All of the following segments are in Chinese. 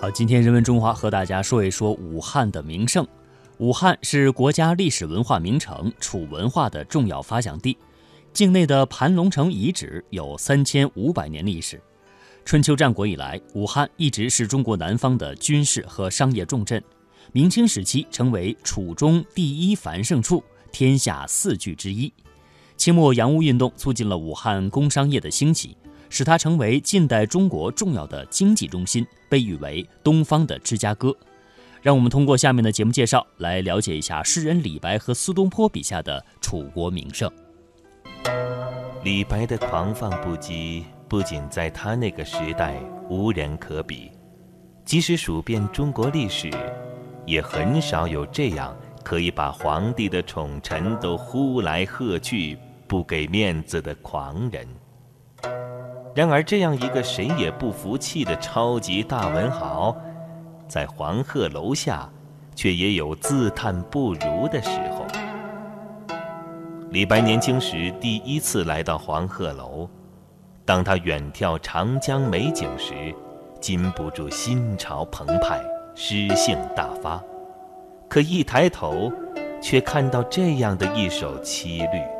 好，今天人文中华和大家说一说武汉的名胜。武汉是国家历史文化名城，楚文化的重要发祥地。境内的盘龙城遗址有三千五百年历史。春秋战国以来，武汉一直是中国南方的军事和商业重镇。明清时期，成为楚中第一繁盛处，天下四巨之一。清末洋务运动促进了武汉工商业的兴起。使它成为近代中国重要的经济中心，被誉为“东方的芝加哥”。让我们通过下面的节目介绍来了解一下诗人李白和苏东坡笔下的楚国名胜。李白的狂放不羁，不仅在他那个时代无人可比，即使数遍中国历史，也很少有这样可以把皇帝的宠臣都呼来喝去、不给面子的狂人。然而，这样一个谁也不服气的超级大文豪，在黄鹤楼下，却也有自叹不如的时候。李白年轻时第一次来到黄鹤楼，当他远眺长江美景时，禁不住心潮澎湃，诗兴大发。可一抬头，却看到这样的一首七律。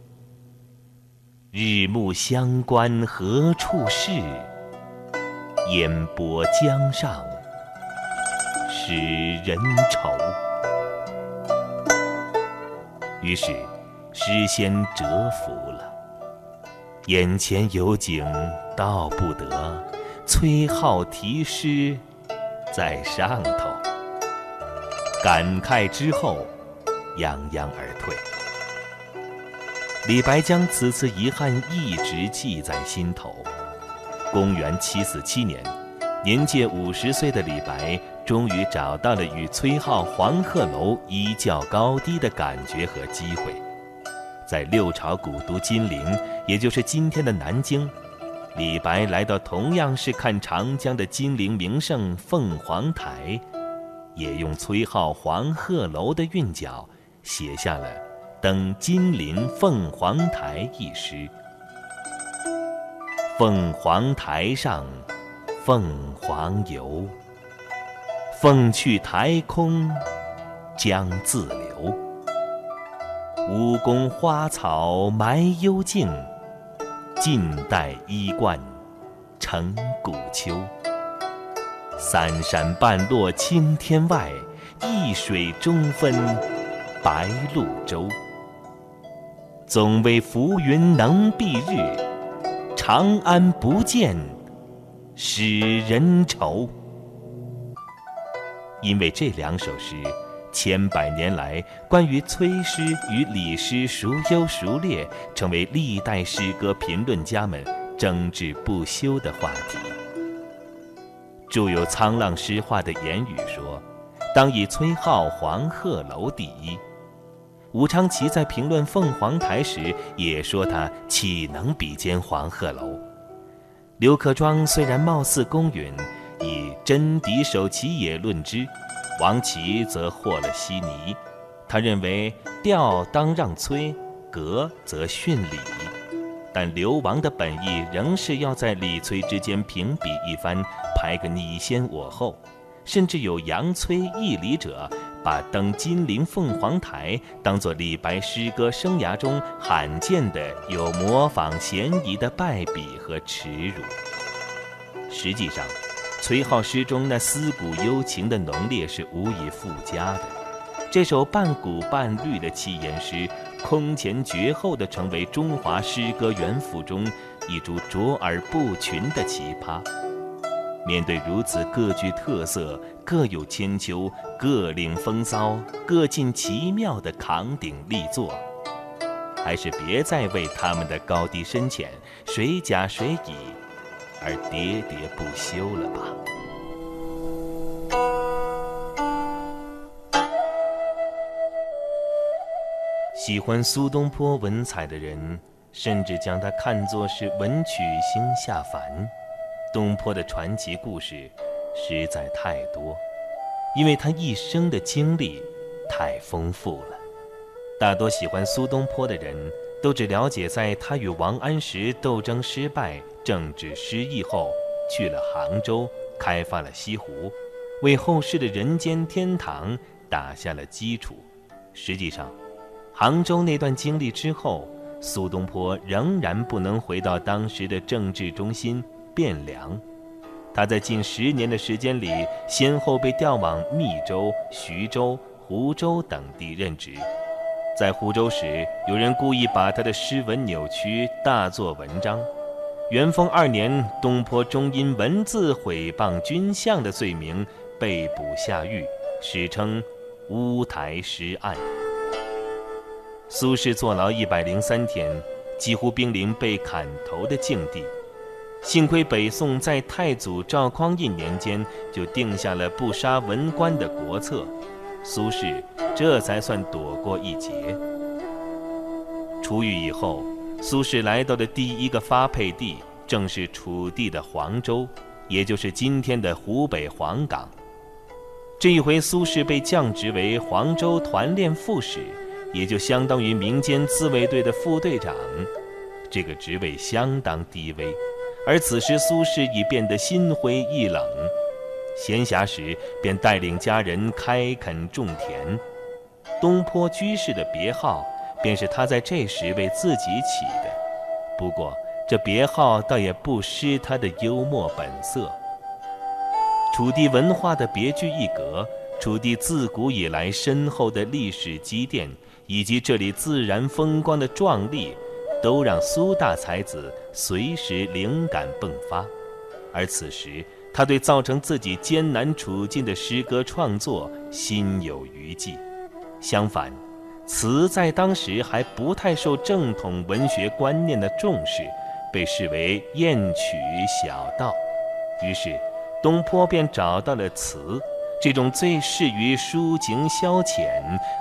日暮乡关何处是？烟波江上使人愁。于是，诗仙折服了。眼前有景道不得，崔颢题诗在上头。感慨之后，泱泱而退。李白将此次遗憾一直记在心头。公元七四七年，年届五十岁的李白终于找到了与崔颢黄鹤楼一较高低的感觉和机会。在六朝古都金陵，也就是今天的南京，李白来到同样是看长江的金陵名胜凤凰台，也用崔颢黄鹤楼的韵脚写下了。登金陵凤凰台一诗。凤凰台上，凤凰游。凤去台空，江自流。吴宫花草埋幽径，晋代衣冠成古丘。三山半落青天外，一水中分白鹭洲。总为浮云能蔽日，长安不见使人愁。因为这两首诗，千百年来关于崔诗与李诗孰优孰劣，成为历代诗歌评论家们争执不休的话题。著有《沧浪诗话》的言语说：“当以崔颢《黄鹤楼》第一。”吴昌奇在评论凤凰台时也说：“他岂能比肩黄鹤楼？”刘克庄虽然貌似公允，以真敌手其也论之，王琦则和了稀泥。他认为调当让崔，格则训礼。但刘王的本意仍是要在李崔之间评比一番，排个你先我后，甚至有杨崔议礼者。把登金陵凤凰台当作李白诗歌生涯中罕见的有模仿嫌疑的败笔和耻辱。实际上，崔颢诗中那思古幽情的浓烈是无以复加的。这首半古半律的七言诗，空前绝后地成为中华诗歌元符中一株卓尔不群的奇葩。面对如此各具特色、各有千秋、各领风骚、各尽奇妙的扛鼎力作，还是别再为他们的高低深浅、谁甲谁乙而喋喋不休了吧。喜欢苏东坡文采的人，甚至将他看作是文曲星下凡。东坡的传奇故事实在太多，因为他一生的经历太丰富了。大多喜欢苏东坡的人都只了解在他与王安石斗争失败、政治失意后，去了杭州，开发了西湖，为后世的人间天堂打下了基础。实际上，杭州那段经历之后，苏东坡仍然不能回到当时的政治中心汴梁。他在近十年的时间里，先后被调往密州、徐州、湖州等地任职。在湖州时，有人故意把他的诗文扭曲，大做文章。元丰二年，东坡终因文字毁谤君相的罪名被捕下狱，史称“乌台诗案”。苏轼坐牢一百零三天，几乎濒临被砍头的境地。幸亏北宋在太祖赵匡胤年间就定下了不杀文官的国策，苏轼这才算躲过一劫。出狱以后，苏轼来到的第一个发配地正是楚地的黄州，也就是今天的湖北黄冈。这一回，苏轼被降职为黄州团练副使。也就相当于民间自卫队的副队长，这个职位相当低微。而此时苏轼已变得心灰意冷，闲暇时便带领家人开垦种田。东坡居士的别号，便是他在这时为自己起的。不过这别号倒也不失他的幽默本色。楚地文化的别具一格，楚地自古以来深厚的历史积淀。以及这里自然风光的壮丽，都让苏大才子随时灵感迸发。而此时，他对造成自己艰难处境的诗歌创作心有余悸。相反，词在当时还不太受正统文学观念的重视，被视为艳曲小道。于是，东坡便找到了词。这种最适于抒情消遣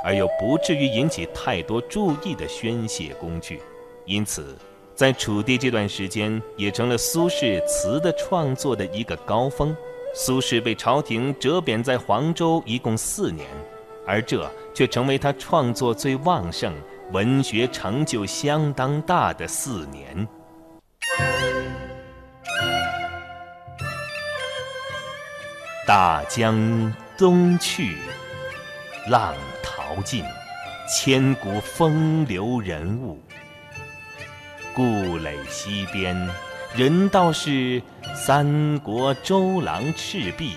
而又不至于引起太多注意的宣泄工具，因此，在楚地这段时间也成了苏轼词的创作的一个高峰。苏轼被朝廷折贬在黄州一共四年，而这却成为他创作最旺盛、文学成就相当大的四年。大江东去，浪淘尽，千古风流人物。故垒西边，人道是三国周郎赤壁。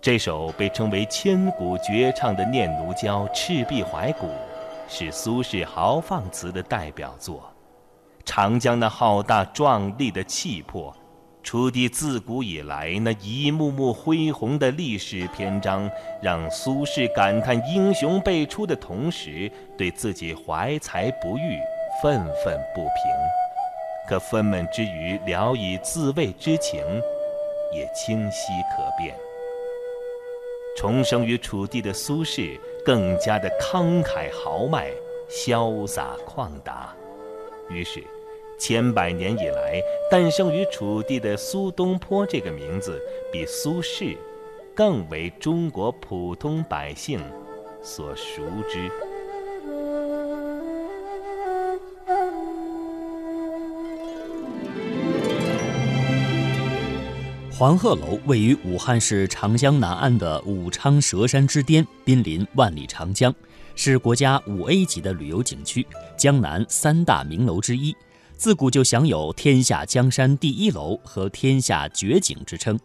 这首被称为千古绝唱的《念奴娇·赤壁怀古》，是苏轼豪放词的代表作。长江那浩大壮丽的气魄。楚地自古以来那一幕幕恢宏的历史篇章，让苏轼感叹英雄辈出的同时，对自己怀才不遇，愤愤不平。可愤懑之余，聊以自慰之情，也清晰可辨。重生于楚地的苏轼，更加的慷慨豪迈、潇洒旷达，于是。千百年以来，诞生于楚地的苏东坡这个名字，比苏轼更为中国普通百姓所熟知。黄鹤楼位于武汉市长江南岸的武昌蛇山之巅，濒临万里长江，是国家五 A 级的旅游景区，江南三大名楼之一。自古就享有“天下江山第一楼”和“天下绝景”之称。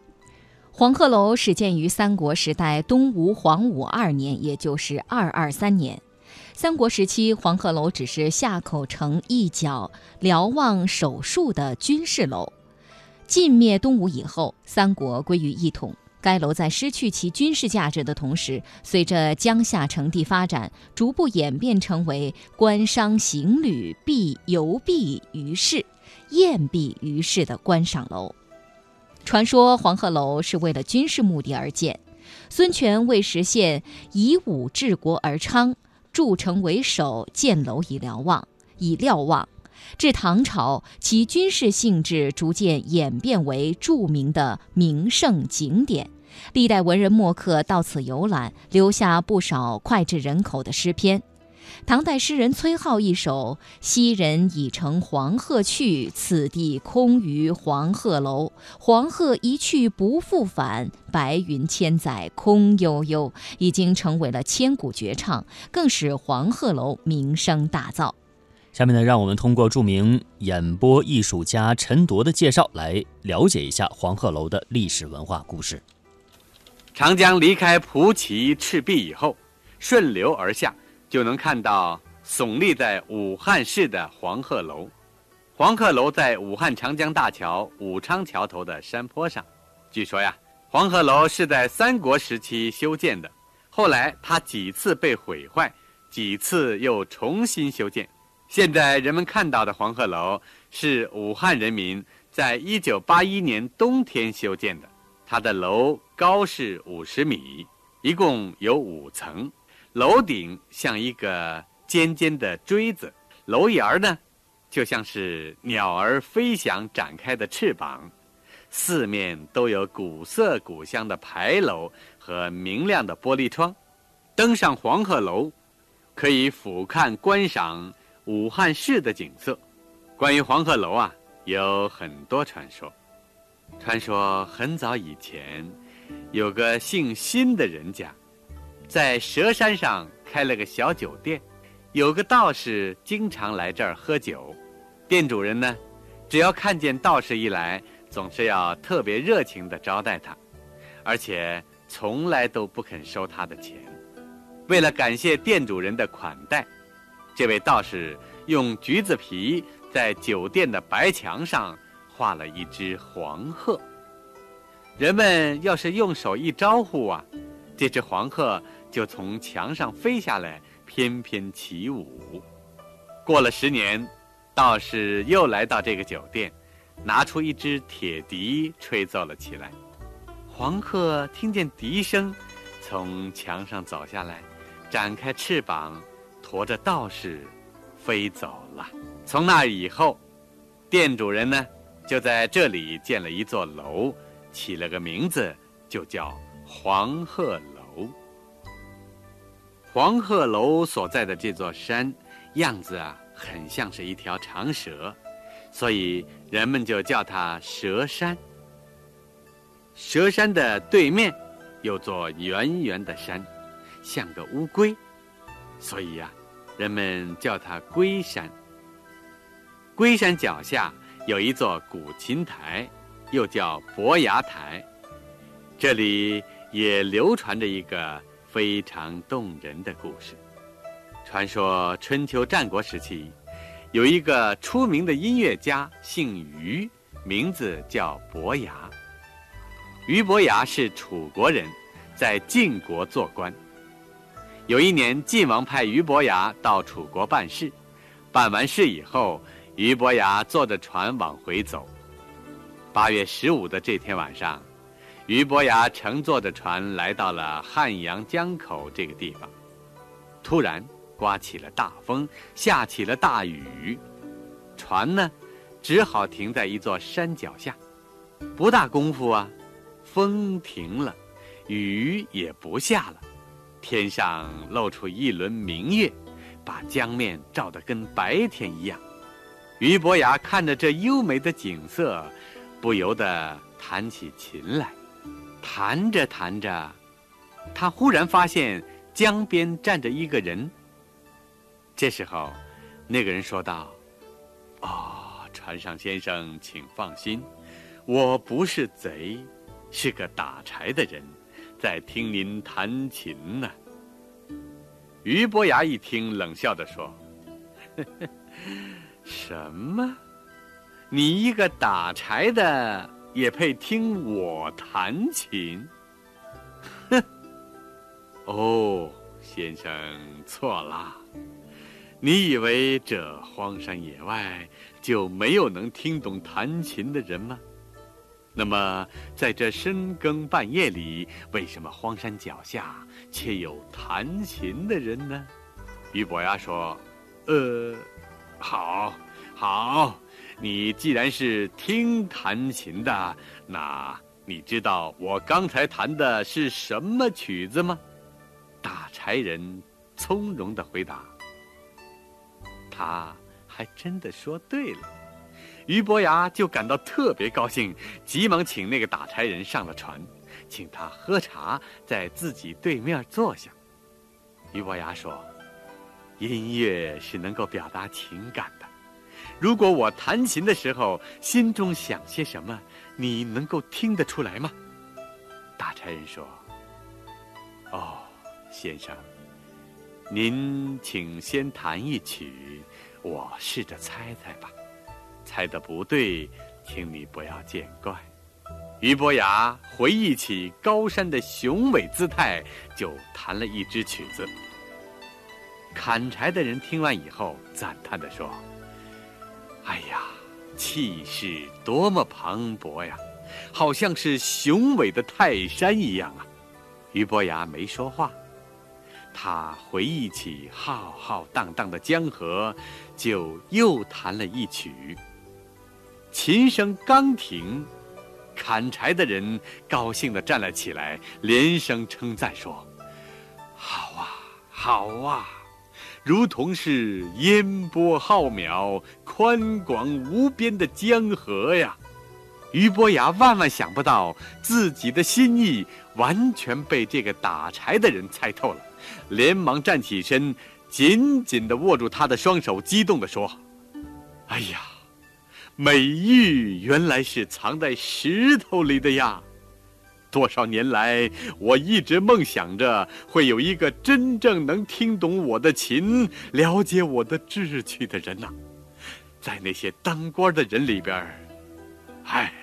黄鹤楼始建于三国时代东吴黄武二年，也就是二二三年。三国时期，黄鹤楼只是夏口城一角瞭望守戍的军事楼。晋灭东吴以后，三国归于一统。该楼在失去其军事价值的同时，随着江夏城地发展，逐步演变成为官商行旅必游避于市、宴避于市的观赏楼。传说黄鹤楼是为了军事目的而建，孙权为实现以武治国而昌，筑城为守，建楼以瞭望，以瞭望。至唐朝，其军事性质逐渐演变为著名的名胜景点，历代文人墨客到此游览，留下不少脍炙人口的诗篇。唐代诗人崔颢一首“昔人已乘黄鹤去，此地空余黄鹤楼。黄鹤一去不复返，白云千载空悠悠”，已经成为了千古绝唱，更使黄鹤楼名声大噪。下面呢，让我们通过著名演播艺术家陈铎的介绍来了解一下黄鹤楼的历史文化故事。长江离开蒲圻赤壁以后，顺流而下，就能看到耸立在武汉市的黄鹤楼。黄鹤楼在武汉长江大桥武昌桥头的山坡上。据说呀，黄鹤楼是在三国时期修建的，后来它几次被毁坏，几次又重新修建。现在人们看到的黄鹤楼是武汉人民在一九八一年冬天修建的。它的楼高是五十米，一共有五层，楼顶像一个尖尖的锥子，楼檐儿呢，就像是鸟儿飞翔展开的翅膀。四面都有古色古香的牌楼和明亮的玻璃窗。登上黄鹤楼，可以俯瞰观赏。武汉市的景色，关于黄鹤楼啊，有很多传说。传说很早以前，有个姓辛的人家，在蛇山上开了个小酒店，有个道士经常来这儿喝酒。店主人呢，只要看见道士一来，总是要特别热情地招待他，而且从来都不肯收他的钱。为了感谢店主人的款待。这位道士用橘子皮在酒店的白墙上画了一只黄鹤。人们要是用手一招呼啊，这只黄鹤就从墙上飞下来，翩翩起舞。过了十年，道士又来到这个酒店，拿出一只铁笛吹奏了起来。黄鹤听见笛声，从墙上走下来，展开翅膀。驮着道士飞走了。从那以后，店主人呢就在这里建了一座楼，起了个名字，就叫黄鹤楼。黄鹤楼所在的这座山，样子啊很像是一条长蛇，所以人们就叫它蛇山。蛇山的对面有座圆圆的山，像个乌龟，所以呀。人们叫它龟山。龟山脚下有一座古琴台，又叫伯牙台。这里也流传着一个非常动人的故事。传说春秋战国时期，有一个出名的音乐家，姓于，名字叫伯牙。俞伯牙是楚国人，在晋国做官。有一年，晋王派俞伯牙到楚国办事，办完事以后，俞伯牙坐着船往回走。八月十五的这天晚上，俞伯牙乘坐着船来到了汉阳江口这个地方，突然刮起了大风，下起了大雨，船呢，只好停在一座山脚下。不大功夫啊，风停了，雨也不下了。天上露出一轮明月，把江面照得跟白天一样。俞伯牙看着这优美的景色，不由得弹起琴来。弹着弹着，他忽然发现江边站着一个人。这时候，那个人说道：“哦，船上先生，请放心，我不是贼，是个打柴的人。”在听您弹琴呢。俞伯牙一听，冷笑的说：“ 什么？你一个打柴的也配听我弹琴？”哼！哦，先生错了。你以为这荒山野外就没有能听懂弹琴的人吗？那么，在这深更半夜里，为什么荒山脚下却有弹琴的人呢？俞伯牙说：“呃，好，好，你既然是听弹琴的，那你知道我刚才弹的是什么曲子吗？”大柴人从容的回答：“他还真的说对了。”俞伯牙就感到特别高兴，急忙请那个打柴人上了船，请他喝茶，在自己对面坐下。俞伯牙说：“音乐是能够表达情感的，如果我弹琴的时候心中想些什么，你能够听得出来吗？”打柴人说：“哦，先生，您请先弹一曲，我试着猜猜吧。”猜的不对，请你不要见怪。俞伯牙回忆起高山的雄伟姿态，就弹了一支曲子。砍柴的人听完以后，赞叹地说：“哎呀，气势多么磅礴呀，好像是雄伟的泰山一样啊！”俞伯牙没说话，他回忆起浩浩荡荡的江河，就又弹了一曲。琴声刚停，砍柴的人高兴地站了起来，连声称赞说：“好啊，好啊，如同是烟波浩渺、宽广无边的江河呀！”俞伯牙万万想不到，自己的心意完全被这个打柴的人猜透了，连忙站起身，紧紧地握住他的双手，激动地说：“哎呀！”美玉原来是藏在石头里的呀！多少年来，我一直梦想着会有一个真正能听懂我的琴、了解我的志趣的人呐。在那些当官的人里边，唉，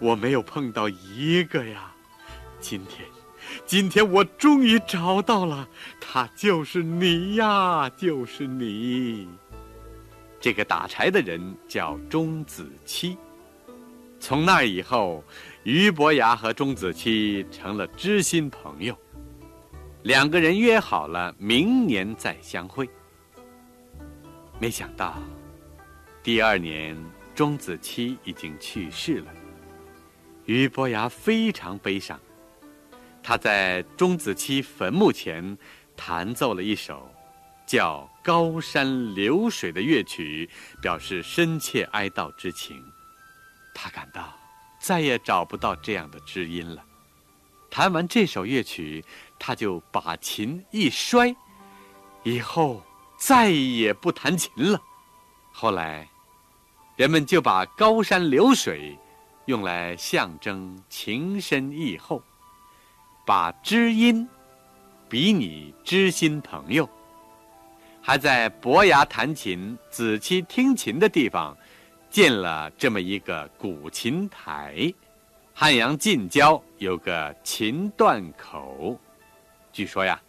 我没有碰到一个呀。今天，今天我终于找到了，他就是你呀，就是你。这个打柴的人叫钟子期。从那以后，俞伯牙和钟子期成了知心朋友。两个人约好了明年再相会。没想到，第二年钟子期已经去世了。俞伯牙非常悲伤，他在钟子期坟墓前弹奏了一首。叫《高山流水》的乐曲，表示深切哀悼之情。他感到再也找不到这样的知音了。弹完这首乐曲，他就把琴一摔，以后再也不弹琴了。后来，人们就把《高山流水》用来象征情深意厚，把知音比拟知心朋友。还在伯牙弹琴、子期听琴的地方，建了这么一个古琴台。汉阳近郊有个琴断口，据说呀，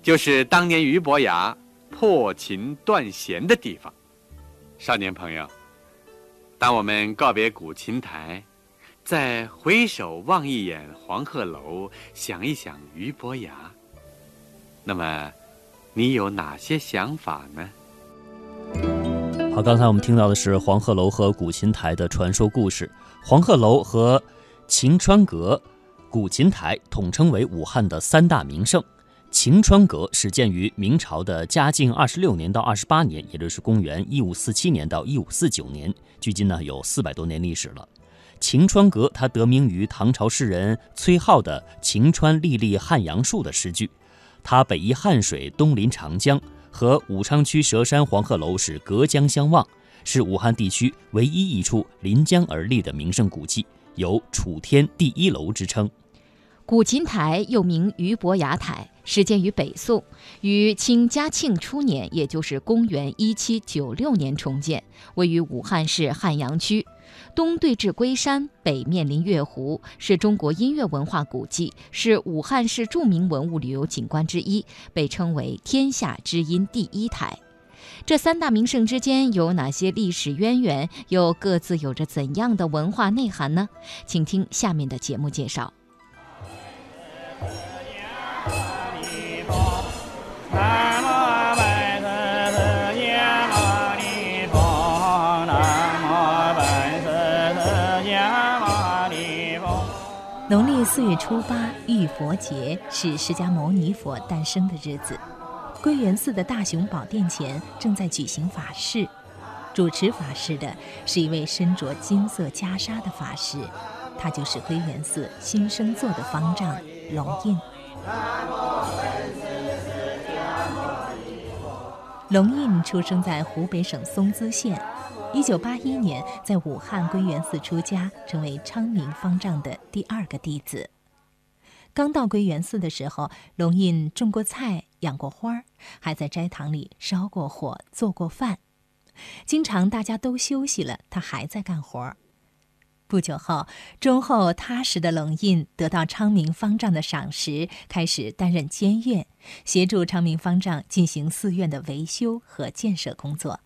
就是当年俞伯牙破琴断弦的地方。少年朋友，当我们告别古琴台，再回首望一眼黄鹤楼，想一想俞伯牙，那么。你有哪些想法呢？好，刚才我们听到的是黄鹤楼和古琴台的传说故事。黄鹤楼和晴川阁、古琴台统称为武汉的三大名胜。晴川阁始建于明朝的嘉靖二十六年到二十八年，也就是公元一五四七年到一五四九年，距今呢有四百多年历史了。晴川阁它得名于唐朝诗人崔颢的“晴川历历汉阳树”的诗句。它北依汉水，东临长江，和武昌区佘山黄鹤楼是隔江相望，是武汉地区唯一一处临江而立的名胜古迹，有“楚天第一楼”之称。古琴台又名俞伯牙台，始建于北宋，于清嘉庆初年，也就是公元一七九六年重建，位于武汉市汉阳区。东对峙龟山，北面临月湖，是中国音乐文化古迹，是武汉市著名文物旅游景观之一，被称为“天下之音第一台”。这三大名胜之间有哪些历史渊源？又各自有着怎样的文化内涵呢？请听下面的节目介绍。农历四月初八，浴佛节是释迦牟尼佛诞生的日子。归元寺的大雄宝殿前正在举行法事，主持法事的是一位身着金色袈裟的法师，他就是归元寺新生座的方丈龙印。龙印出生在湖北省松滋县。一九八一年，在武汉归元寺出家，成为昌明方丈的第二个弟子。刚到归元寺的时候，龙印种过菜，养过花，还在斋堂里烧过火，做过饭。经常大家都休息了，他还在干活。不久后，忠厚踏实的龙印得到昌明方丈的赏识，开始担任监院，协助昌明方丈进行寺院的维修和建设工作。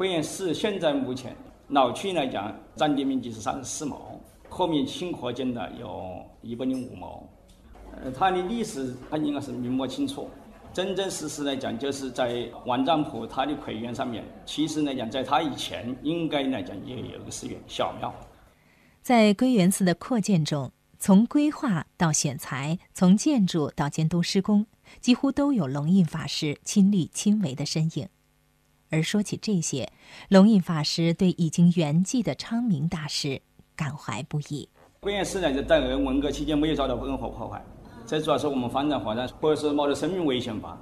归元寺现在目前老区来讲，占地面积是三十四亩，后面新扩建的有一百零五亩。呃，它的历史它应该是明末清初，真真实实来讲，就是在万丈坡它的魁园上面。其实来讲，在它以前应该来讲也有个寺院小庙。在归元寺的扩建中，从规划到选材，从建筑到监督施工，几乎都有龙印法师亲力亲为的身影。而说起这些，龙印法师对已经圆寂的昌明大师感怀不已。归元寺呢，就在文革期间没有遭到任何破坏，这主要是我们方丈发展，或者是冒着生命危险吧。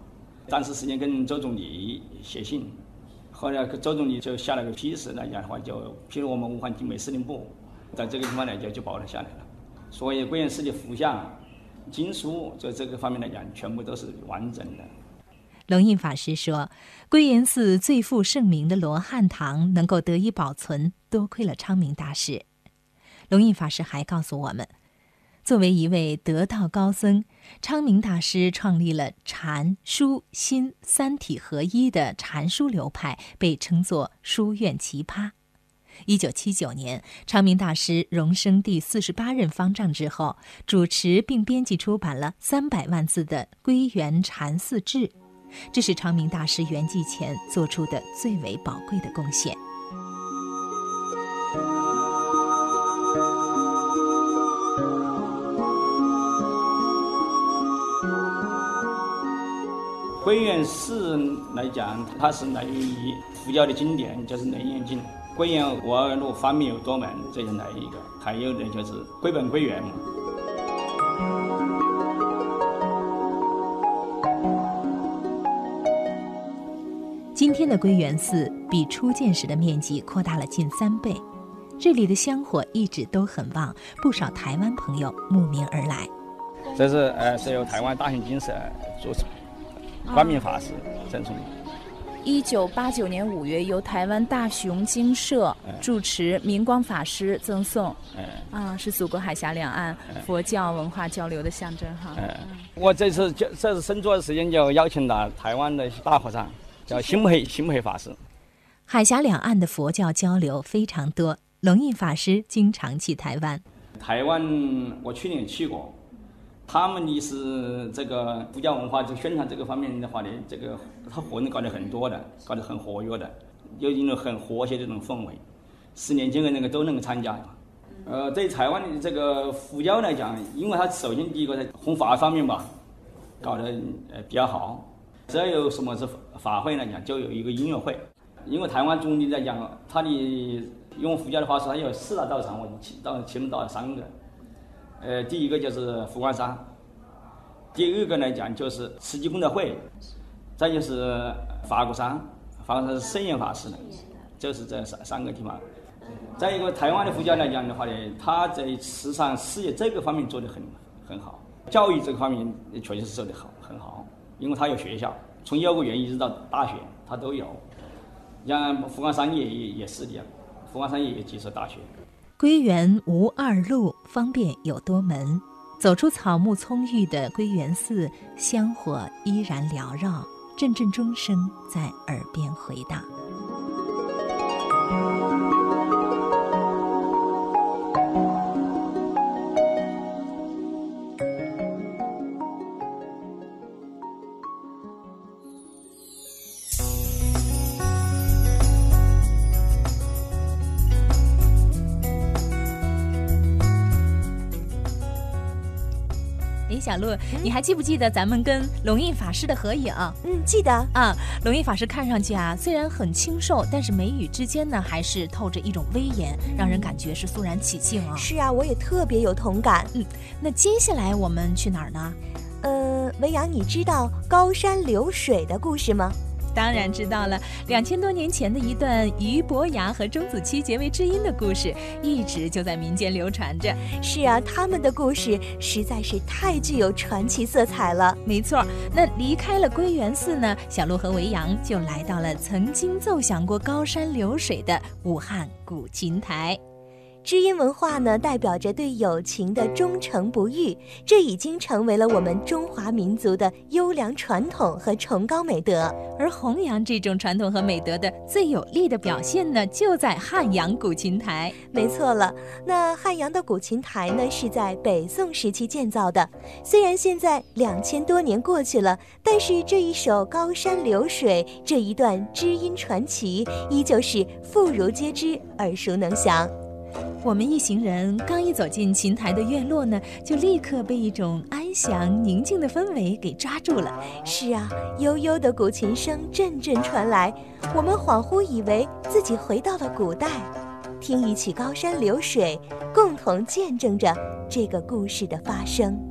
当时时间跟周总理写信，后来周总理就下了个批示来讲的话，就批了我们武汉警备司令部，在这个地方来讲就保留下来了。所以归元寺的佛像、经书，在这个方面来讲，全部都是完整的。龙印法师说：“归元寺最负盛名的罗汉堂能够得以保存，多亏了昌明大师。”龙印法师还告诉我们，作为一位得道高僧，昌明大师创立了禅、书、心三体合一的禅书流派，被称作“书院奇葩”。一九七九年，昌明大师荣升第四十八任方丈之后，主持并编辑出版了三百万字的《归元禅寺志》。这是长明大师圆寂前做出的最为宝贵的贡献。归元寺来讲，它是来源于佛教的经典，就是《楞严经》。归元无二路，方面有多门，这是来一个。还有呢，就是归本归元嘛。的归元寺比初建时的面积扩大了近三倍，这里的香火一直都很旺，不少台湾朋友慕名而来。这是呃，是由台湾大雄金社主持，光明法师赠送的。一九八九年五月，由台湾大雄精舍主持，明光法师赠送。啊，是祖国海峡两岸佛教文化交流的象征哈。嗯我这次就这次生坐的时间，就邀请了台湾的大和尚。叫新培新培法师，海峡两岸的佛教交流非常多。龙印法师经常去台湾。台湾我去年去过，他们的是这个佛教文化就宣传这个方面的话呢，这个他活动搞得很多的，搞得很活跃的，有一种很和谐这种氛围。十年轻人那个都能够参加。呃，对台湾的这个佛教来讲，因为他首先第一个在弘法方面吧，搞得呃比较好。只要有什么是法会来讲，就有一个音乐会。因为台湾总理在讲，他的用佛教的话说，他有四大道场，我其到其中到了三个。呃，第一个就是佛光山，第二个来讲就是慈济功德会，再就是法鼓山，法鼓山是圣严法师的，就是这三三个地方。再一个，台湾的佛教来讲的话呢，他在慈善事业这个方面做得很很好，教育这个方面确实是做得好很好。因为他有学校，从幼儿园一直到大学，他都有。像福冈山也也也是的，福冈山也有几所大学。归元无二路，方便有多门。走出草木葱郁的归元寺，香火依然缭绕，阵阵钟声在耳边回荡。小鹿，你还记不记得咱们跟龙印法师的合影？嗯，记得啊。龙印法师看上去啊，虽然很清瘦，但是眉宇之间呢，还是透着一种威严，让人感觉是肃然起敬啊。是啊，我也特别有同感。嗯，那接下来我们去哪儿呢？呃，文扬，你知道高山流水的故事吗？当然知道了，两千多年前的一段俞伯牙和钟子期结为知音的故事，一直就在民间流传着。是啊，他们的故事实在是太具有传奇色彩了。没错，那离开了归元寺呢，小鹿和维扬就来到了曾经奏响过高山流水的武汉古琴台。知音文化呢，代表着对友情的忠诚不渝，这已经成为了我们中华民族的优良传统和崇高美德。而弘扬这种传统和美德的最有力的表现呢，就在汉阳古琴台。没错了，那汉阳的古琴台呢，是在北宋时期建造的。虽然现在两千多年过去了，但是这一首《高山流水》这一段知音传奇，依旧是妇孺皆知、耳熟能详。我们一行人刚一走进琴台的院落呢，就立刻被一种安详宁静的氛围给抓住了。是啊，悠悠的古琴声阵阵传来，我们恍惚以为自己回到了古代，听一曲高山流水，共同见证着这个故事的发生。